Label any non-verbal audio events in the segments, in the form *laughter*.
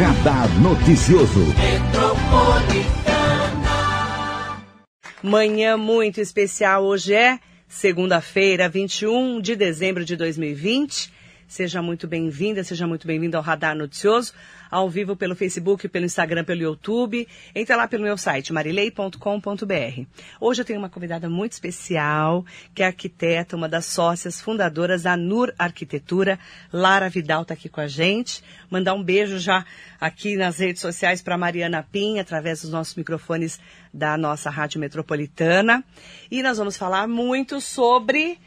Radar Noticioso. Manhã muito especial hoje é segunda-feira, 21 de dezembro de 2020. Seja muito bem-vinda, seja muito bem-vindo ao Radar Noticioso, ao vivo pelo Facebook, pelo Instagram, pelo YouTube. Entra lá pelo meu site, marilei.com.br. Hoje eu tenho uma convidada muito especial, que é arquiteta, uma das sócias fundadoras da NUR Arquitetura. Lara Vidal está aqui com a gente. Mandar um beijo já aqui nas redes sociais para Mariana Pim, através dos nossos microfones da nossa Rádio Metropolitana. E nós vamos falar muito sobre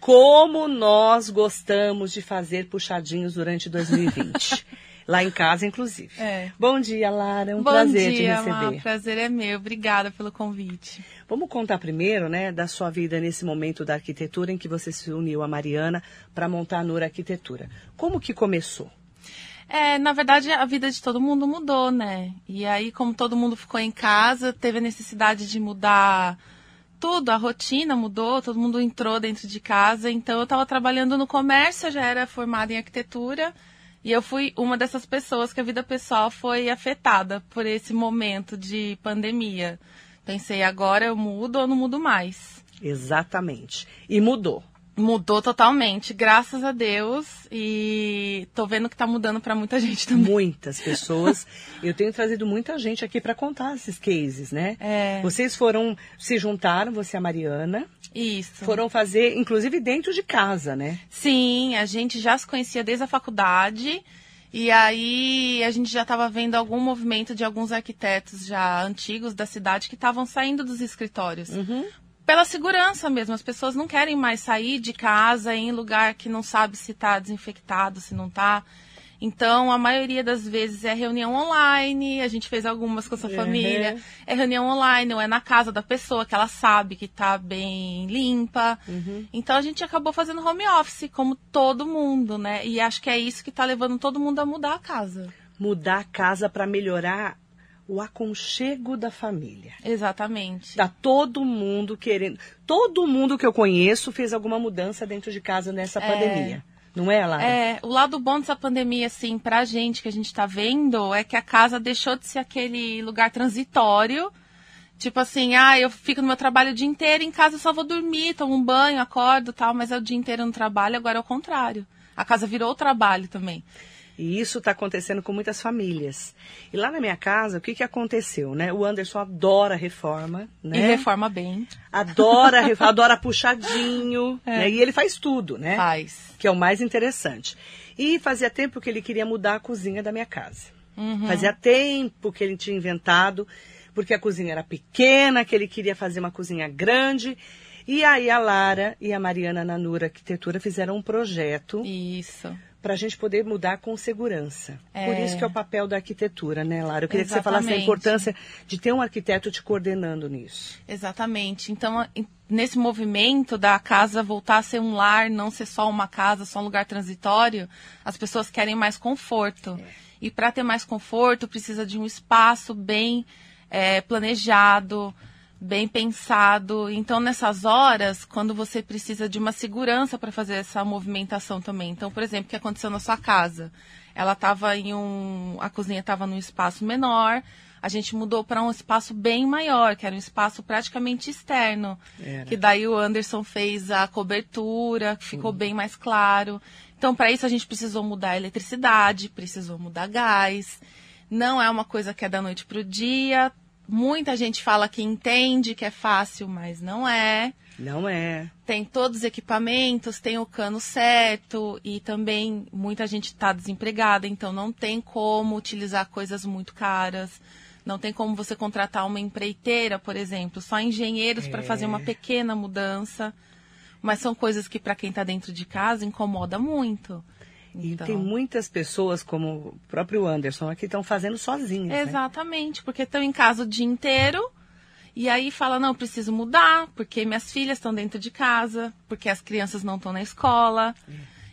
como nós gostamos de fazer puxadinhos durante 2020. *laughs* Lá em casa, inclusive. É. Bom dia, Lara. É um Bom prazer dia, te receber. O prazer é meu. Obrigada pelo convite. Vamos contar primeiro, né, da sua vida nesse momento da arquitetura em que você se uniu a Mariana para montar a Nura Arquitetura. Como que começou? É, na verdade, a vida de todo mundo mudou, né? E aí, como todo mundo ficou em casa, teve a necessidade de mudar tudo, a rotina mudou, todo mundo entrou dentro de casa. Então, eu estava trabalhando no comércio, já era formada em arquitetura. E eu fui uma dessas pessoas que a vida pessoal foi afetada por esse momento de pandemia. Pensei, agora eu mudo ou não mudo mais? Exatamente. E mudou. Mudou totalmente, graças a Deus. E tô vendo que tá mudando para muita *laughs* gente também. Muitas pessoas. Eu tenho trazido muita gente aqui para contar esses cases, né? É. Vocês foram, se juntaram, você e a Mariana, Isso. foram fazer, inclusive dentro de casa, né? Sim, a gente já se conhecia desde a faculdade. E aí a gente já estava vendo algum movimento de alguns arquitetos já antigos da cidade que estavam saindo dos escritórios. Pela segurança mesmo, as pessoas não querem mais sair de casa em lugar que não sabe se está desinfectado, se não está. Então, a maioria das vezes é reunião online, a gente fez algumas com a sua Uhum. família. É reunião online, ou é na casa da pessoa que ela sabe que está bem limpa. Então, a gente acabou fazendo home office, como todo mundo, né? E acho que é isso que está levando todo mundo a mudar a casa. Mudar a casa para melhorar o aconchego da família. Exatamente. Tá todo mundo querendo. Todo mundo que eu conheço fez alguma mudança dentro de casa nessa pandemia. Não é, Lara? É, o lado bom dessa pandemia, assim, pra gente que a gente tá vendo, é que a casa deixou de ser aquele lugar transitório. Tipo assim, ah, eu fico no meu trabalho o dia inteiro, em casa eu só vou dormir, tomo um banho, acordo tal, mas é o dia inteiro no trabalho, agora é o contrário. A casa virou o trabalho também. E isso está acontecendo com muitas famílias. E lá na minha casa, o que, que aconteceu, né? O Anderson adora reforma, né? E reforma bem. Adora, *laughs* adora puxadinho, né? E ele faz tudo, né? Faz. Que é o mais interessante. E fazia tempo que ele queria mudar a cozinha da minha casa. Fazia tempo que ele tinha inventado, porque a cozinha era pequena, que ele queria fazer uma cozinha grande. E aí a Lara e a Mariana Nanura Arquitetura fizeram um projeto Isso. Para a gente poder mudar com segurança. É. Por isso que é o papel da arquitetura, né, Lara? Eu queria que você falasse Exatamente. importância de ter um arquiteto te coordenando nisso. Exatamente. Então, a- nesse movimento da casa voltar a ser um lar, não ser só uma casa, só um lugar transitório, as pessoas querem mais conforto. E para ter mais conforto, precisa de um espaço bem eh, planejado, bem pensado. Então, nessas horas, quando você precisa de uma segurança para fazer essa movimentação também. Então, por exemplo, o que aconteceu na sua casa? Ela estava em um. A cozinha estava num espaço menor. A gente mudou para um espaço bem maior, que era um espaço praticamente externo. Era. Que daí o Anderson fez a cobertura, que ficou bem mais claro. Então, para isso, a gente precisou mudar a eletricidade, precisou mudar gás. Não é uma coisa que é da noite para o dia. Muita gente fala que entende que é fácil, mas não é Não é. tem todos os equipamentos, tem o cano certo e também muita gente está desempregada, então não tem como utilizar coisas muito caras. Não tem como você contratar uma empreiteira, por exemplo, só engenheiros para fazer uma pequena mudança. Mas são coisas que para quem está dentro de casa incomoda muito. E Então, tem muitas pessoas, como o próprio Anderson, aqui estão fazendo sozinhas. né? Exatamente, porque estão em casa o dia inteiro e aí fala, não, preciso mudar, porque minhas filhas estão dentro de casa, porque as crianças não estão na escola.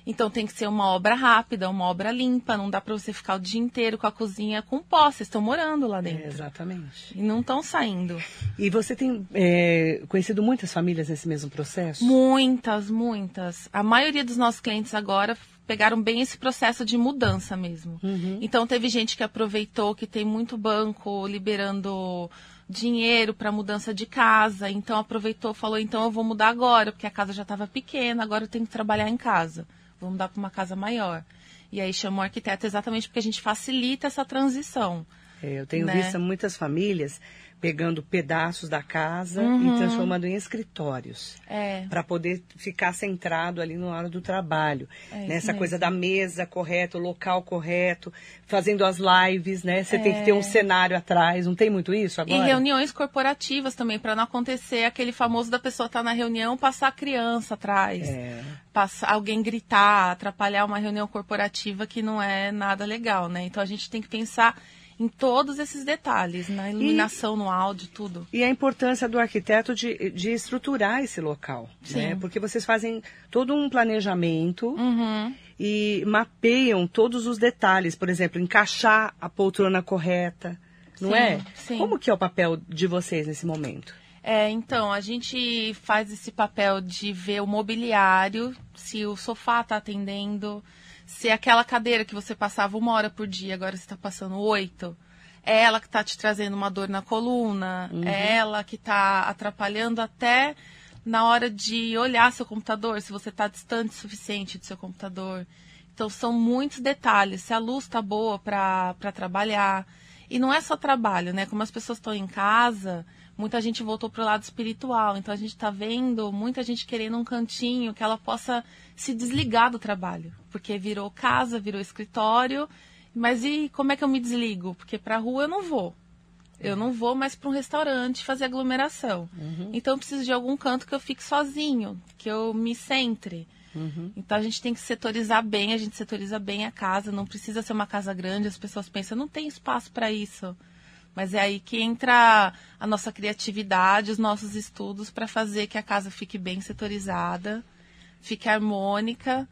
Então tem que ser uma obra rápida, uma obra limpa, não dá para você ficar o dia inteiro com a cozinha com pó, vocês estão morando lá É, dentro. exatamente. E não estão saindo. E você tem é, conhecido muitas famílias nesse mesmo processo? Muitas, muitas. A maioria dos nossos clientes agora pegaram bem esse processo de mudança mesmo. Uhum. Então teve gente que aproveitou que tem muito banco liberando dinheiro para mudança de casa, então aproveitou, falou então eu vou mudar agora, porque a casa já estava pequena, agora eu tenho que trabalhar em casa. Vou mudar para uma casa maior. E aí chamou o arquiteto exatamente porque a gente facilita essa transição. É, eu tenho Né? visto muitas famílias pegando pedaços da casa Uhum. e transformando em escritórios. É, Para poder ficar centrado ali na hora do trabalho. É Nessa mesmo. coisa da mesa correta, o local correto, fazendo as lives, né? Você tem que É. ter um cenário atrás. Não tem muito isso E agora? reuniões corporativas também, para não acontecer aquele famoso da pessoa estar na reunião passar a criança atrás. É. Passar, alguém gritar, atrapalhar uma reunião corporativa que não é nada legal, né? Então a gente tem que pensar em todos esses detalhes, na iluminação, no áudio, tudo. E a importância do arquiteto de, de estruturar esse local, Sim. né? Porque vocês fazem todo um planejamento Uhum. e mapeiam todos os detalhes, por exemplo, encaixar a poltrona correta, não Sim, é? sim. Como que é o papel de vocês nesse momento? É, então, a gente faz esse papel de ver o mobiliário, se o sofá está atendendo, se aquela cadeira que você passava uma hora por dia, agora você está passando oito. É ela que está te trazendo uma dor na coluna, é ela que está atrapalhando até na hora de olhar seu computador, se você está distante o suficiente do seu computador. Então, são muitos detalhes. Se a luz está boa para trabalhar. E não é só trabalho, né? Como as pessoas estão em casa, muita gente voltou para o lado espiritual. Então, a gente está vendo muita gente querendo um cantinho que ela possa se desligar do trabalho. Porque virou casa, virou escritório. Mas e como é que eu me desligo? Porque para a rua eu não vou. Eu não vou mais para um restaurante fazer aglomeração. Então eu preciso de algum canto que eu fique sozinho, que eu me centre. Então a gente tem que setorizar bem, a gente setoriza bem a casa, não precisa ser uma casa grande, as pessoas pensam, não tem espaço para isso. Mas é aí que entra a nossa criatividade, os nossos estudos para fazer que a casa fique bem setorizada, fique harmônica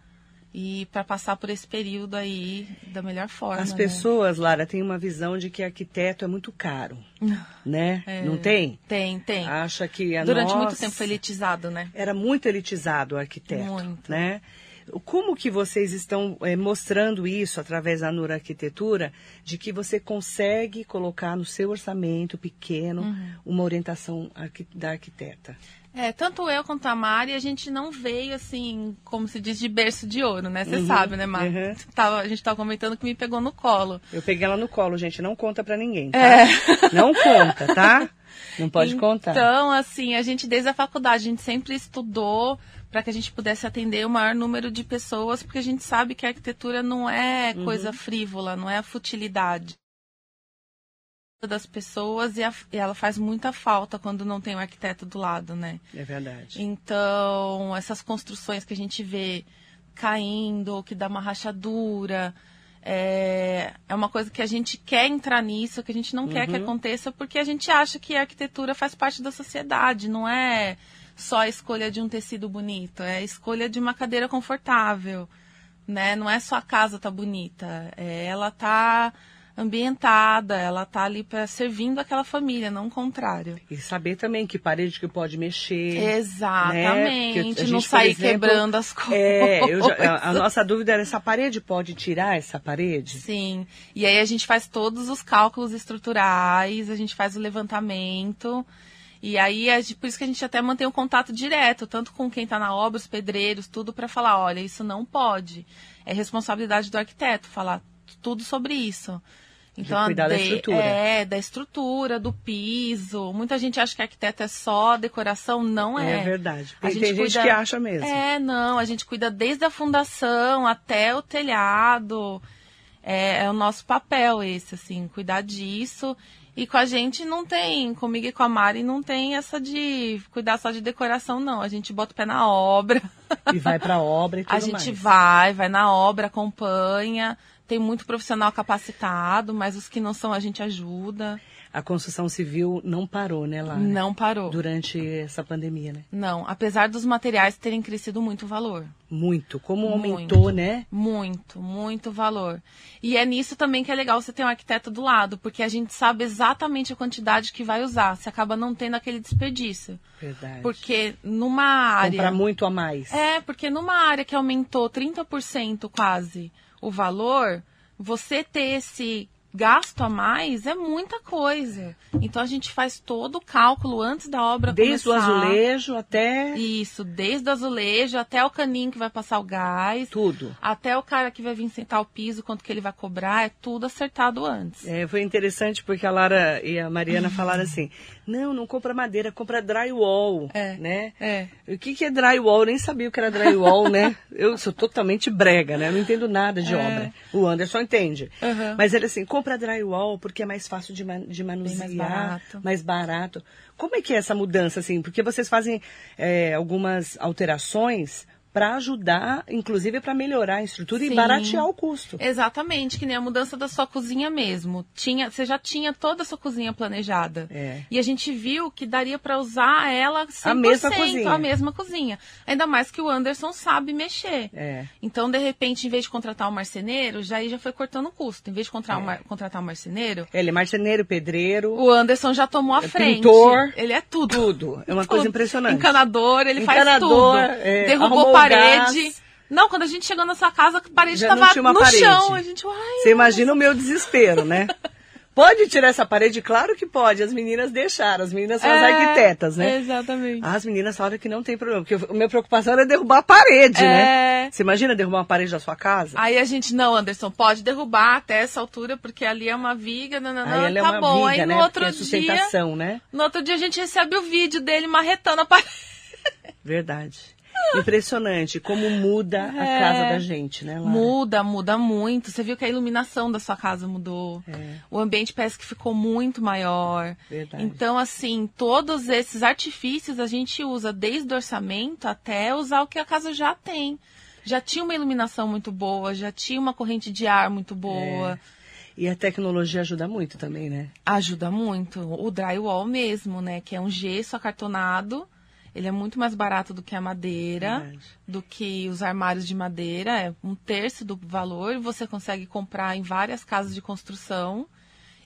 e para passar por esse período aí da melhor forma. As né? pessoas, Lara, têm uma visão de que arquiteto é muito caro, *laughs* né? É. Não tem? Tem, tem. Acha que a Durante muito nossa- tempo foi elitizado, né? era muito elitizado o arquiteto, Muito. né? Como que vocês estão eh, mostrando isso através da Nura Arquitetura, de que você consegue colocar no seu orçamento pequeno Uhum. uma orientação arqui- da arquiteta? É, tanto eu quanto a Mari, a gente não veio assim, como se diz, de berço de ouro, né? Você Uhum, sabe, né, Mari? uhum. Tava- a gente tava comentando que me pegou no colo. Eu peguei ela no colo, gente, não conta pra ninguém, tá? É. *laughs* Não conta, tá? Não pode contar. Então, assim, a gente desde a faculdade, a gente sempre estudou para que a gente pudesse atender o maior número de pessoas, porque a gente sabe que a arquitetura não é Uhum. coisa frívola, não é a futilidade das pessoas e, a- e ela faz muita falta quando não tem um arquiteto do lado, né? É verdade. Então, essas construções que a gente vê caindo, que dá uma rachadura, é, é uma coisa que a gente quer entrar nisso, que a gente não quer que aconteça, porque a gente acha que a arquitetura faz parte da sociedade, não é só a escolha de um tecido bonito, é a escolha de uma cadeira confortável, né? Não é só a casa tá bonita, é, ela tá ambientada, ela tá ali para servindo aquela família, não o contrário. E saber também que parede que pode mexer. Exatamente, Né? Porque a não gente, sair exemplo, quebrando as coisas. É, já- a, a nossa dúvida era essa parede pode tirar essa parede? Sim. E aí a gente faz todos os cálculos estruturais, a gente faz o levantamento. E aí, é por isso que a gente até mantém um contato direto, tanto com quem está na obra, os pedreiros, tudo, para falar, olha, isso não pode. É responsabilidade do arquiteto falar tudo sobre isso. Então, cuidar da de- estrutura. É, da estrutura, do piso. Muita gente acha que arquiteto é só decoração, não é. É verdade. A Tem, tem gente cuida- que acha mesmo. É, não, a gente cuida desde a fundação até o telhado. É, é o nosso papel esse, assim, cuidar disso. E com a gente não tem, comigo e com a Mari, não tem essa de cuidar só de decoração, não. A gente bota o pé na obra. E vai pra obra e *laughs* tudo A gente mais. vai, vai na obra, acompanha. Tem muito profissional capacitado, mas os que não são a gente ajuda. A construção civil não parou, né, lá? Não parou. Durante essa pandemia, né? Não, apesar dos materiais terem crescido muito o valor. Muito. Como aumentou, Muito. né? Muito, muito valor. E é nisso também que é legal você ter um arquiteto do lado, porque a gente sabe exatamente a quantidade que vai usar. Você acaba não tendo aquele desperdício. Verdade. Porque numa área. Comprar muito a mais. É, porque numa área que aumentou 30% quase o valor, você ter esse gasto a mais é muita coisa. Então a gente faz todo o cálculo antes da obra Desde começar. o azulejo até Isso, desde o azulejo até o caninho que vai passar o gás, tudo. até o cara que vai vir sentar o piso, quanto que ele vai cobrar, é tudo acertado antes. É, foi interessante porque a Lara e a Mariana falaram assim: não, não compra madeira, compra drywall, É. né? É. O que, que é drywall? Eu nem sabia o que era drywall, né? *laughs* Eu sou totalmente brega, né? Eu não entendo nada de É. obra. O Anderson entende. Uhum. Mas ele assim, compra drywall porque é mais fácil de, man de manusear, mais barato. mais barato. Como é que é essa mudança, assim? Porque vocês fazem é, algumas alterações para ajudar, inclusive para melhorar a estrutura e Sim. baratear o custo. Exatamente, que nem a mudança da sua cozinha mesmo. Tinha, você já tinha toda a sua cozinha planejada. É. E a gente viu que daria para usar ela 100%, A mesma cozinha. a mesma cozinha. Ainda mais que o Anderson sabe mexer. É. Então, de repente, em vez de contratar um marceneiro, já aí já foi cortando o custo. Em vez de contratar, É. um, mar- contratar um marceneiro, Ele é marceneiro, pedreiro, o Anderson já tomou a É frente. pintor. Ele é tudo. tudo. É uma *laughs* Tudo. coisa impressionante. Encanador, ele Encanador, faz tudo. é, Derrubou parede. Não, quando a gente chegou na sua casa, a parede Já estava no parede. chão. A gente. Você imagina o meu desespero, né? *laughs* Pode tirar essa parede? Claro que pode. As meninas deixaram. As meninas são as É, arquitetas, né? Exatamente. As meninas falaram que não tem problema. Porque a minha preocupação era derrubar a parede, né? É. Você imagina derrubar uma parede da sua casa? Aí a gente, não, Anderson, pode derrubar até essa altura, porque ali é uma viga, não, não, não, Aí ela tá é uma bom. viga, Aí né? no outro Porque é dia, né? no outro dia a gente recebe o vídeo dele marretando a *laughs* parede. Verdade. Impressionante como muda a É. casa da gente, né, Lara? Muda, muda muito. Você viu que a iluminação da sua casa mudou. É. O ambiente parece que ficou muito maior. Verdade. Então, assim, todos esses artifícios a gente usa desde o orçamento até usar o que a casa já tem. Já tinha uma iluminação muito boa, já tinha uma corrente de ar muito boa. E a tecnologia ajuda muito também, né? Ajuda muito. O drywall mesmo, né? Que é um gesso acartonado. Ele é muito mais barato do que a madeira, Verdade. do que os armários de madeira. É um terço do valor. Você consegue comprar em várias casas de construção.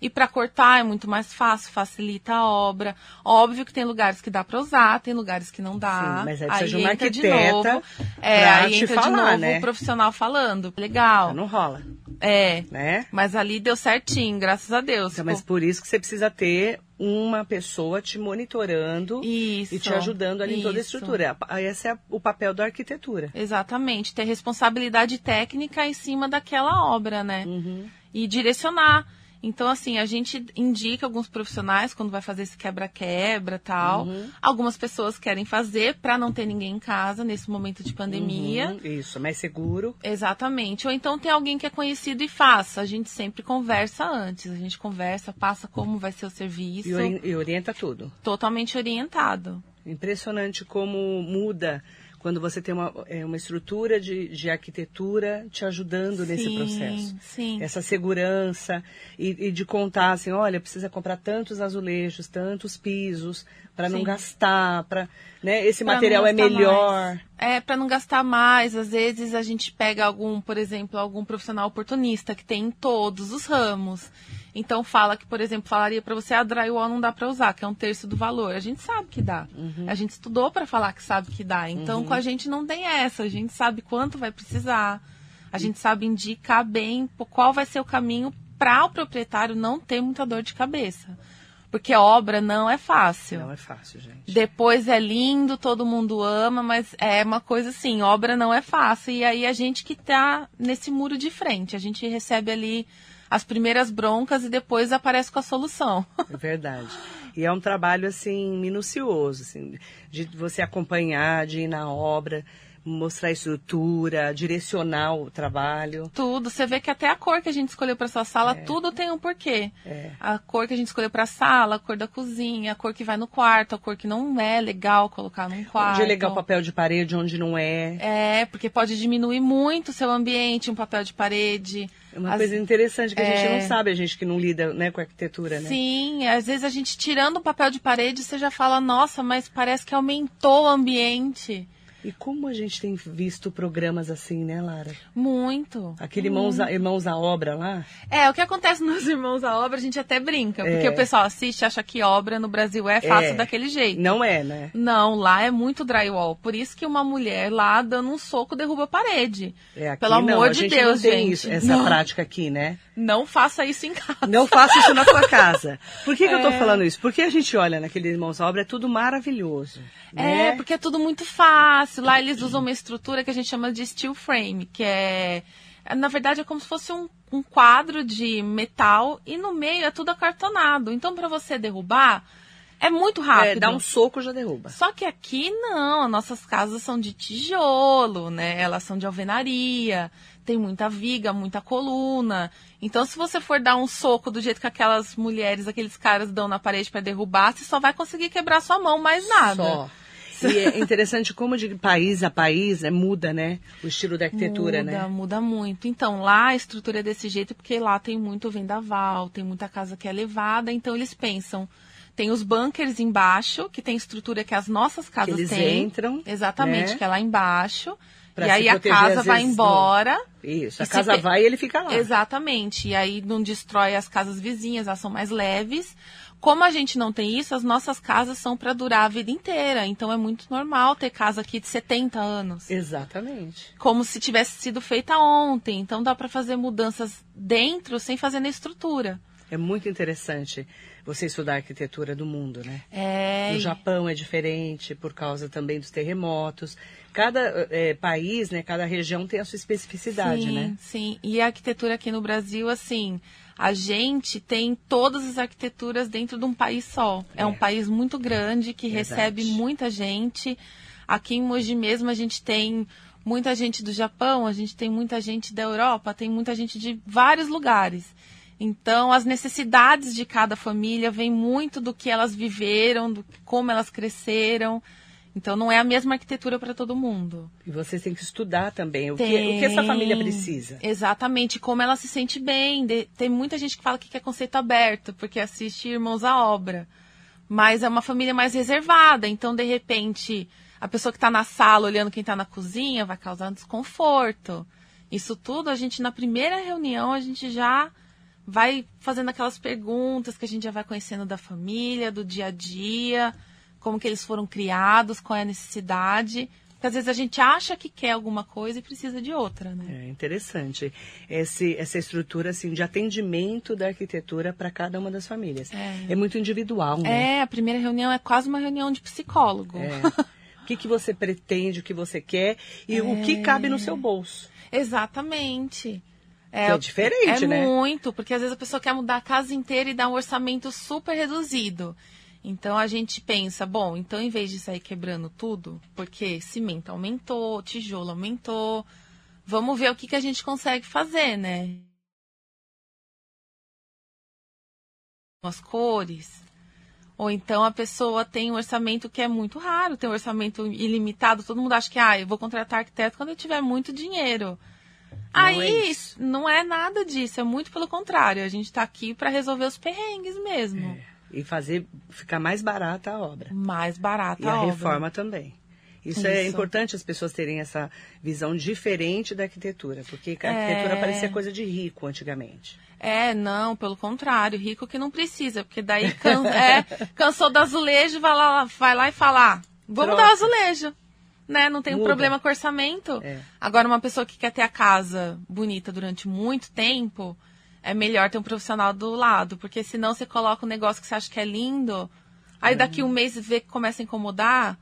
E para cortar é muito mais fácil, facilita a obra. Óbvio que tem lugares que dá para usar, tem lugares que não dá. Sim, mas aí precisa de uma de arquiteta novo. É, aí entra de falar, novo né? o profissional falando. Legal. Não rola, É. né? Mas ali deu certinho, graças a Deus. Então, mas por isso que você precisa ter uma pessoa te monitorando Isso. e te ajudando ali em toda a isso. estrutura. Esse é o papel da arquitetura. Exatamente, ter responsabilidade técnica em cima daquela obra, né? Uhum. E direcionar. Então, assim, a gente indica alguns profissionais quando vai fazer esse quebra-quebra tal. Uhum. Algumas pessoas querem fazer para não ter ninguém em casa nesse momento de pandemia. Uhum, Isso, mais seguro. Exatamente. Ou então tem alguém que é conhecido e faça. A gente sempre conversa antes. A gente conversa, passa como vai ser o serviço. E, ori- e orienta tudo. Totalmente orientado. Impressionante como muda quando você tem uma, é, uma estrutura de, de arquitetura te ajudando nesse Sim, processo. sim. Essa segurança e, e de contar assim, olha, precisa comprar tantos azulejos, tantos pisos para não gastar, para, né? Esse Pra material é melhor. mais. É, para não gastar mais. Às vezes a gente pega algum, por exemplo, algum profissional oportunista que tem em todos os ramos. Então fala que, por exemplo, falaria para você, a drywall não dá para usar, que é um terço do valor. A gente sabe que dá. Uhum. A gente estudou para falar que sabe que dá. Então com a gente não tem essa. A gente sabe quanto vai precisar. A gente sabe indicar bem qual vai ser o caminho para o proprietário não ter muita dor de cabeça. Porque obra não é fácil. Não é fácil, gente. Depois é lindo, todo mundo ama, mas é uma coisa assim, obra não é fácil. E aí a gente que tá nesse muro de frente, a gente recebe ali as primeiras broncas e depois aparece com a solução. É verdade. E é um trabalho assim minucioso, assim, de você acompanhar, de ir na obra, mostrar a estrutura, direcionar o trabalho. tudo, você vê que até a cor que a gente escolheu para sua sala, tudo tem um porquê. É. A cor que a gente escolheu para a sala, a cor da cozinha, a cor que vai no quarto, a cor que não é legal colocar num quarto. Onde é legal papel de parede, onde não é. É, porque pode diminuir muito o seu ambiente, um papel de parede. Uma As- coisa interessante que a gente É. não sabe, a gente que não lida né, com arquitetura, né? Sim, às vezes a gente tirando o papel de parede, você já fala, nossa, mas parece que aumentou o ambiente. E como a gente tem visto programas assim, né, Lara? Muito. Aquele Irmãos, à, Irmãos à Obra lá. É, o que acontece *laughs* nos Irmãos à Obra, a gente até brinca, porque É. o pessoal assiste e acha que obra no Brasil é fácil É. daquele jeito. Não é, né? Não, lá é muito drywall. Por isso que uma mulher lá dando um soco derruba a parede. É, aqui Pelo não, amor de Deus, não tem gente. isso- essa Não. prática aqui, né? Não faça isso em casa. Não faça isso na tua casa. Por que, que eu tô É. falando isso? Porque a gente olha naquele Irmãos à Obra, é tudo maravilhoso. É, né? porque é tudo muito fácil. Lá eles usam uma estrutura que a gente chama de steel frame, que é. Na verdade, é como se fosse um, um quadro de metal e no meio é tudo acartonado. Então, para você derrubar, é muito rápido. É, dá um soco já derruba. Só que aqui não, as nossas casas são de tijolo, né? Elas são de alvenaria, tem muita viga, muita coluna. Então, se você for dar um soco do jeito que aquelas mulheres, aqueles caras dão na parede para derrubar, você só vai conseguir quebrar sua mão, mais nada. Só. E é interessante como de país a país é, muda, né? O estilo da arquitetura, muda, né? Muda muito. Então, lá a estrutura é desse jeito porque lá tem muito vendaval, tem muita casa que é levada, então eles pensam. Tem os bunkers embaixo, que tem estrutura que as nossas casas eles têm. entram, Exatamente, né? que é lá embaixo. Pra e aí a casa vai embora. Isso, a casa pe- vai e ele fica lá. Exatamente. E aí não destrói as casas vizinhas, elas são mais leves. Como a gente não tem isso, as nossas casas são para durar a vida inteira. Então é muito normal ter casa aqui de 70 anos. Exatamente. Como se tivesse sido feita ontem. Então dá para fazer mudanças dentro sem fazer na estrutura. É muito interessante você estudar a arquitetura do mundo, né? É. No Japão é diferente por causa também dos terremotos. Cada eh, país, né, cada região tem a sua especificidade, sim, né? Sim, e a arquitetura aqui no Brasil, assim, a gente tem todas as arquiteturas dentro de um país só. É, É. um país muito grande que Verdade. recebe muita gente. Aqui em Mogi mesmo a gente tem muita gente do Japão, a gente tem muita gente da Europa, tem muita gente de vários lugares. Então, as necessidades de cada família vêm muito do que elas viveram, do como elas cresceram. Então, não é a mesma arquitetura para todo mundo. E vocês têm que estudar também o que, o que essa família precisa. Exatamente, como ela se sente bem. De- tem muita gente que fala que quer conceito aberto, porque assiste Irmãos à Obra. Mas é uma família mais reservada, então, de repente, a pessoa que está na sala olhando quem está na cozinha vai causar um desconforto. Isso tudo, a gente, na primeira reunião, a gente já vai fazendo aquelas perguntas que a gente já vai conhecendo da família, do dia a dia, como que eles foram criados, qual é a necessidade. Porque às vezes a gente acha que quer alguma coisa e precisa de outra, né? É interessante esse, essa estrutura assim de atendimento da arquitetura para cada uma das famílias. É. É, muito individual, né? É, a primeira reunião é quase uma reunião de psicólogo. É. *laughs* O que, que você pretende, o que você quer e o É. que cabe no seu bolso. Exatamente. Que é diferente, é né? muito, porque às vezes a pessoa quer mudar a casa inteira e dar um orçamento super reduzido. Então a gente pensa, bom, então em vez de sair quebrando tudo, porque cimento aumentou, tijolo aumentou, vamos ver o que, que a gente consegue fazer, né? As cores. Ou então a pessoa tem um orçamento que é muito raro, tem um orçamento ilimitado, todo mundo acha que, ah, eu vou contratar arquiteto quando eu tiver muito dinheiro. Não Aí é isso. não é nada disso, é muito pelo contrário. A gente está aqui para resolver os perrengues mesmo. E fazer ficar mais barata a obra. Mais barata E a obra. reforma também. Isso, é Isso. importante as pessoas terem essa visão diferente da arquitetura, porque a É. arquitetura parecia coisa de rico antigamente. É, não, pelo contrário, rico que não precisa, porque daí can- *laughs* é, cansou do azulejo, vai lá, vai lá e fala, ah, vamos dar o azulejo. Né? Não tem um problema com orçamento. É. Agora, uma pessoa que quer ter a casa bonita durante muito tempo, é melhor ter um profissional do lado, porque senão você coloca um negócio que você acha que é lindo, aí daqui um mês vê que começa a incomodar.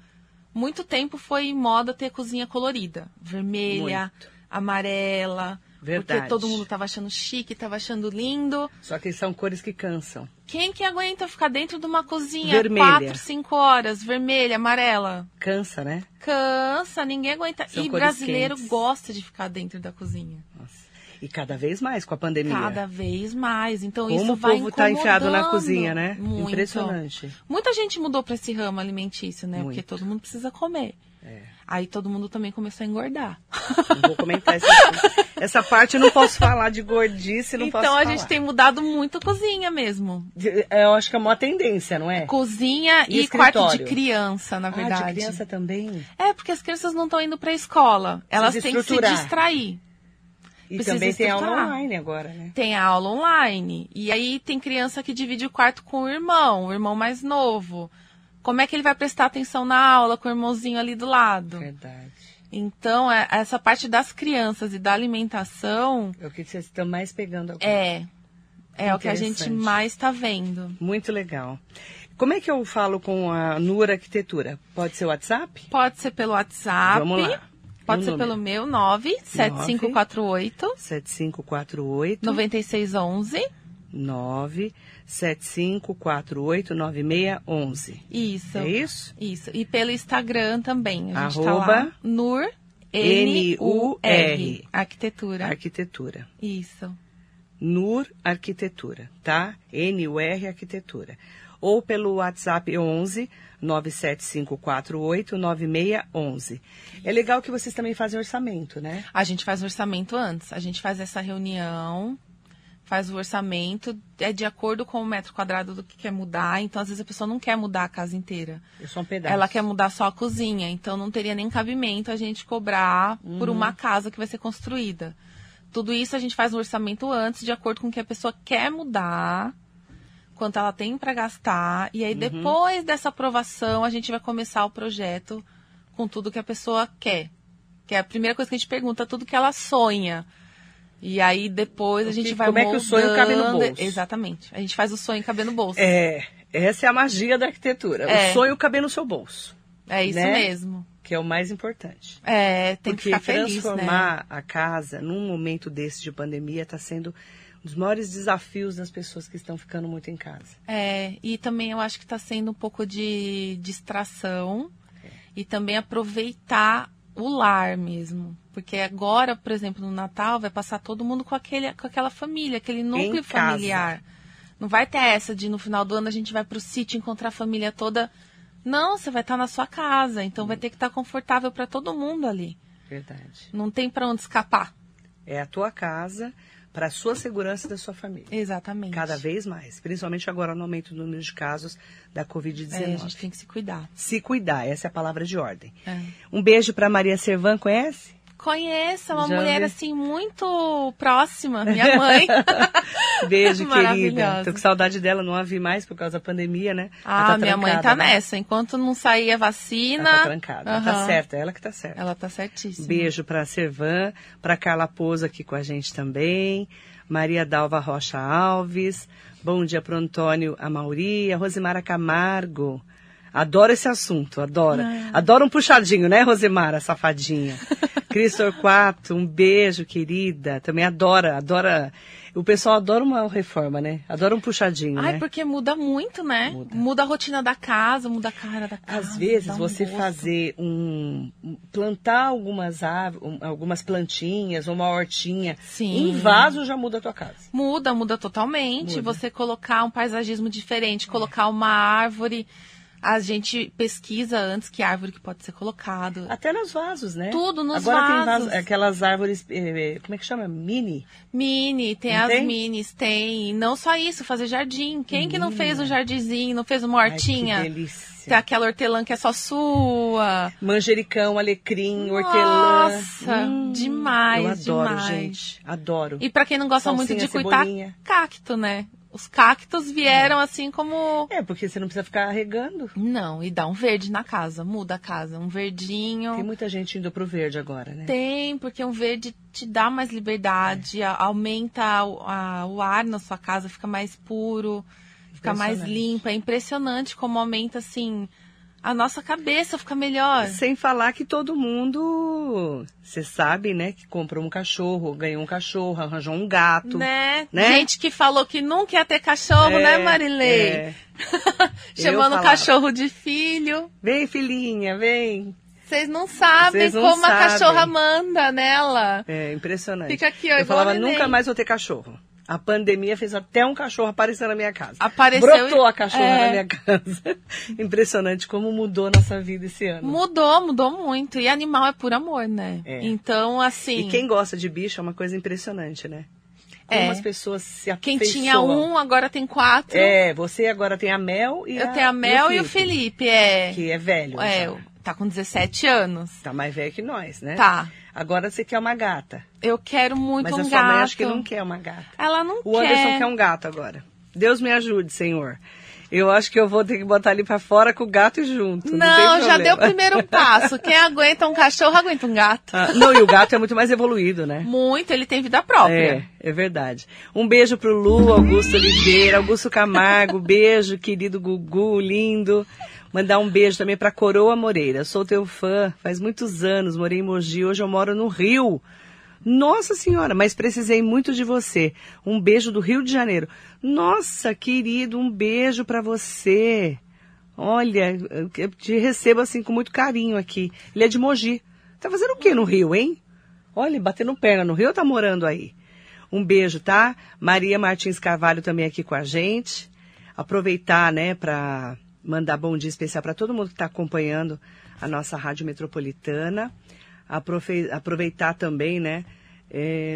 Muito tempo foi moda ter cozinha colorida, vermelha, Muito. amarela, Verdade. porque todo mundo tava achando chique, tava achando lindo. Só que são cores que cansam. Quem que aguenta ficar dentro de uma cozinha Vermelha. quatro, cinco horas, vermelha, amarela? Cansa, né? Cansa, ninguém aguenta. São e brasileiro quentes. gosta de ficar dentro da cozinha. Nossa. E cada vez mais com a pandemia. Cada vez mais. Então Como isso o vai povo está enfiado na incomodando. cozinha, né? Muito. Impressionante. Muita gente mudou para esse ramo alimentício, né? Muito. Porque todo mundo precisa comer. Aí todo mundo também começou a engordar. Não vou comentar essa, essa parte, eu não posso falar de gordice, não então posso a falar. gente tem mudado muito a cozinha mesmo. De- Eu acho que é uma tendência, não é? Cozinha E e, quarto de criança, na Ah, verdade. de criança também. É, porque as crianças não estão indo pra escola. Elas têm que se distrair. E Precisa também tem aula online agora, né? Tem a aula online. E aí tem criança que divide o quarto com o irmão, o irmão mais novo. Como é que ele vai prestar atenção na aula com o irmãozinho ali do lado? Verdade. Então, é- essa parte das crianças e da alimentação É o que vocês estão mais pegando agora. é, é o que a gente mais está vendo. Muito legal. Como é que eu falo com a Nura Arquitetura? Pode ser o WhatsApp? Pode ser pelo WhatsApp. Vamos lá. Pode O ser número. pelo meu 97548 7548 9611. 975489611. Isso. É isso? Isso. E pelo Instagram também. A gente Arroba tá lá. Nur N-U-R. Arquitetura. Arquitetura. Isso. Nur Arquitetura, tá? N-U-R Arquitetura. Ou pelo WhatsApp 11 97548 9611. É legal que vocês também fazem orçamento, né? A gente faz orçamento antes. A gente faz essa reunião, faz o orçamento, é de acordo com o metro quadrado do que quer mudar. Então, às vezes, a pessoa não quer mudar a casa inteira. É só um pedaço. Ela quer mudar só a cozinha. Então, não teria nem cabimento a gente cobrar por uma casa que vai ser construída. Tudo isso a gente faz no orçamento antes, de acordo com o que a pessoa quer mudar, quanto ela tem para gastar. E aí, depois dessa aprovação, a gente vai começar o projeto com tudo que a pessoa quer. Que é a primeira coisa que a gente pergunta, tudo que ela sonha. E aí, depois, a gente vai como é que o sonho cabe no moldando- bolso? Exatamente. A gente faz o sonho caber no bolso. É, essa é a magia da arquitetura. É. O sonho caber no seu bolso, É isso né? mesmo. que é o mais importante. É, tem Porque que ficar feliz, né? transformar a casa num momento desse de pandemia está sendo um dos maiores desafios das pessoas que estão ficando muito em casa. É, e também eu acho que está sendo um pouco de distração e também aproveitar o lar mesmo. Porque agora, por exemplo, no Natal, vai passar todo mundo com, aquele, com aquela família, aquele núcleo familiar. Não vai ter essa de no final do ano a gente vai pro sítio encontrar a família toda. Não, você vai estar na sua casa, então vai ter que estar confortável para todo mundo ali. Verdade. Não tem para onde escapar. É a tua casa para a sua segurança e da sua família. Exatamente. Cada vez mais, principalmente agora no aumento do número de casos da É, Covid-19. a gente tem que se cuidar. Se cuidar, essa é a palavra de ordem. É. Um beijo para Maria Servan, conhece? Conheça uma Já mulher vi. assim muito próxima, minha mãe. *laughs* Beijo, querida. Tô com saudade dela, não a vi mais por causa da pandemia, né? Ah, tá minha mãe tá né? nessa. Enquanto não sair a vacina. Ela tá trancada. Ela tá certa, ela que tá certa. Ela tá certíssima. Beijo para Servan, para Carla Pouso aqui com a gente também, Maria Dalva Rocha Alves, bom dia para Antônio Amauri, a Rosemara Camargo. Adoro esse assunto, adoro. Ah. Adoro um puxadinho, né, Rosemara, safadinha? *laughs* Cris Torquato, um beijo, querida. Também adora, adora. O pessoal adora uma reforma, né? Adora um puxadinho, Ai, né? porque muda muito, né? Muda. a rotina da casa, muda a cara da casa. Às vezes um você gosto. fazer um plantar algumas árvores, um- algumas plantinhas, uma hortinha Sim. em vaso já muda a tua casa. Muda, muda totalmente. Muda. Você colocar um paisagismo diferente, colocar uma árvore. A gente pesquisa antes que árvore que pode ser colocado. Até nos vasos, né? Tudo nos Agora tem vasos. vaso- aquelas árvores, eh, como é que chama? Mini? Mini, tem Não as tem? minis, tem. Não só isso, fazer jardim. Quem que não fez um jardinzinho, não fez uma Ai, hortinha? que delícia. Tem aquela hortelã que é só sua. Manjericão, alecrim, hortelã. Nossa, demais, Eu adoro, demais. gente. Adoro. E pra quem não gosta muito de Salsinha, cuidar, cacto, né? Os cactos vieram assim como. É, porque você não precisa ficar regando. Não, e dá um verde na casa, muda a casa. Um verdinho. Tem muita gente indo pro verde agora, né? Tem, porque um verde te dá mais liberdade, a- aumenta o, a- o ar na sua casa, fica mais puro, fica mais limpo. É impressionante como aumenta, assim, a nossa cabeça fica melhor. Sem falar que todo mundo, você sabe, né, que comprou um cachorro, ganhou um cachorro, arranjou um gato. Né? Né? Gente que falou que nunca ia ter cachorro, É, né, Marilei? é. *laughs* Chamando o cachorro de filho. Vem, filhinha, vem. Vocês não sabem não como a sabem. cachorra manda nela. É impressionante. Fica aqui, ó, Eu falava, a neném. nunca mais vou ter cachorro. A pandemia fez até um cachorro aparecer na minha casa. Apareceu. Brotou a cachorra é. na minha casa. *laughs* Impressionante como mudou nossa vida esse ano. Mudou, mudou muito. E animal é por amor, né? É. Então, assim. E quem gosta de bicho é uma coisa impressionante, né? Como É. as pessoas se Quem afeiçoam. tinha um, agora tem quatro. É, você agora tem a Mel e Eu tenho a Mel e o Felipe, é. Que é velho. É, já. Tá com 17 anos. Tá mais velho que nós, né? Tá. Agora você quer uma gata. Eu quero muito Mas um a sua gato. mãe acho que não quer uma gata. Ela não O quer. Anderson quer um gato agora. Deus me ajude, Senhor. Eu acho que eu vou ter que botar ele pra fora com o gato junto. Não, Não, já deu o primeiro *laughs* passo. Quem aguenta um cachorro, aguenta um gato. Ah, não, e o gato é muito mais evoluído, né? Muito, ele tem vida própria. É, é verdade. Um beijo pro Lu, Augusto Oliveira, Augusto Camargo, beijo, querido Gugu, lindo. Mandar um beijo também pra Coroa Moreira. Sou teu fã, faz muitos anos, morei em Mogi, hoje eu moro no Rio. Nossa senhora, mas precisei muito de você. Um beijo do Rio de Janeiro. Nossa, querido, um beijo pra você. Olha, eu te recebo assim com muito carinho aqui. Ele é de Mogi. Tá fazendo o quê no Rio, hein? Olha, batendo perna no Rio tá morando aí? Um beijo, tá? Maria Martins Carvalho também aqui com a gente. Aproveitar, né, para mandar bom dia especial para todo mundo que está acompanhando a nossa Rádio Metropolitana. Aproveitar também, né,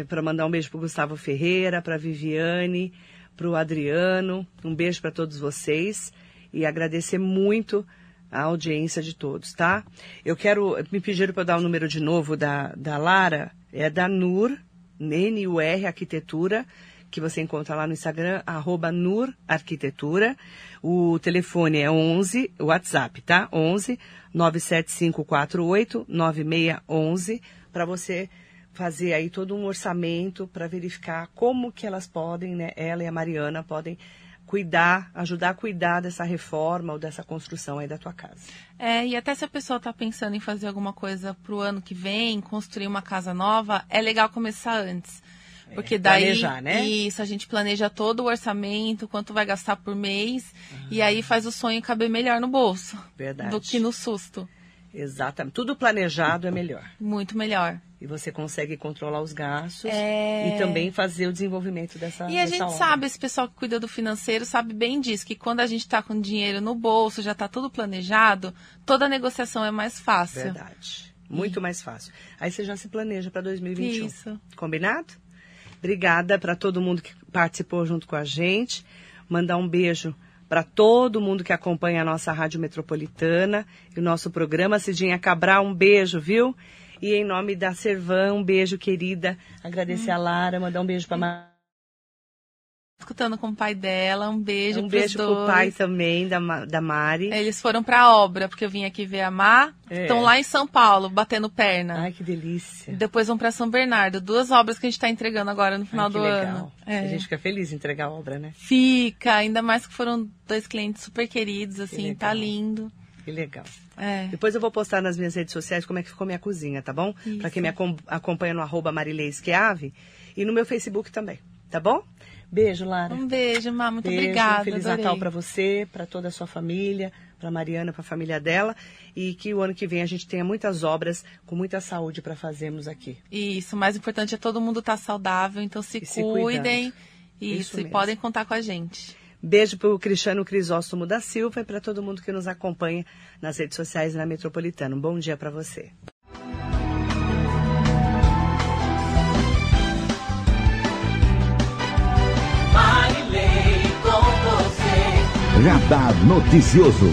para mandar um beijo para Gustavo Ferreira, para Viviane, para o Adriano. Um beijo para todos vocês e agradecer muito a audiência de todos, tá? Eu quero, me pediram para dar o número de novo da, da Lara, é da NUR, N-U-R Arquitetura, que você encontra lá no Instagram, arroba NUR Arquitetura. O telefone é 11, o WhatsApp, tá? 11 97548 9611, para você fazer aí todo um orçamento para verificar como que elas podem, né? Ela e a Mariana podem cuidar, ajudar a cuidar dessa reforma ou dessa construção aí da tua casa. É, e até se a pessoa está pensando em fazer alguma coisa pro ano que vem, construir uma casa nova, é legal começar antes. Porque daí, planejar, né? isso, a gente planeja todo o orçamento, quanto vai gastar por mês, e aí faz o sonho caber melhor no bolso. Verdade. Do que no susto. Exatamente. Tudo planejado é melhor. Muito melhor. E você consegue controlar os gastos É. e também fazer o desenvolvimento dessa E a gente sabe, esse pessoal que cuida do financeiro sabe bem disso, que quando a gente está com dinheiro no bolso, já está tudo planejado, toda negociação é mais fácil. Verdade. Muito mais fácil. Aí você já se planeja para 2021. Isso. Combinado? Obrigada para todo mundo que participou junto com a gente. Mandar um beijo para todo mundo que acompanha a nossa Rádio Metropolitana e o nosso programa. Cidinha Cabral, um beijo, viu? E em nome da Servan, um beijo, querida. Agradecer a Lara, mandar um beijo para Escutando com o pai dela, um beijo Um beijo dois. pro pai também, da, da Mari. Eles foram pra obra, porque eu vim aqui ver a Má. É. Estão lá em São Paulo, batendo perna. Ai, que delícia. Depois vão pra São Bernardo. Duas obras que a gente tá entregando agora no final Ai, que do legal. ano. É. A gente fica feliz em entregar a obra, né? Fica, ainda mais que foram dois clientes super queridos, assim, legal. tá lindo. Que legal. É. Depois eu vou postar nas minhas redes sociais como é que ficou minha cozinha, tá bom? Pra quem me acom- acompanha no arroba Marileisqueave e no meu Facebook também, tá bom? Beijo, Lara. Um beijo, Má, muito Beijo, obrigada. Feliz adorei. Natal pra você, pra toda a sua família, pra Mariana, pra família dela e que o ano que vem a gente tenha muitas obras com muita saúde pra fazermos aqui. Isso, o mais importante é todo mundo estar saudável, então se, se cuidem. cuidando. Isso, Isso e podem contar com a gente. Beijo pro Cristiano Crisóstomo da Silva e pra todo mundo que nos acompanha nas redes sociais na Metropolitana. Um bom dia pra você. Radar Noticioso.